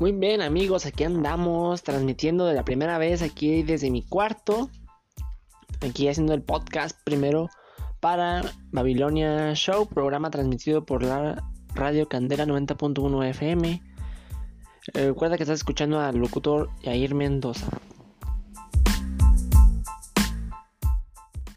Muy bien amigos, aquí andamos transmitiendo de la primera vez aquí desde mi cuarto. Aquí haciendo el podcast primero para Babilonia Show, programa transmitido por la Radio Candela 90.1 FM. Eh, recuerda que estás escuchando al locutor Yair Mendoza.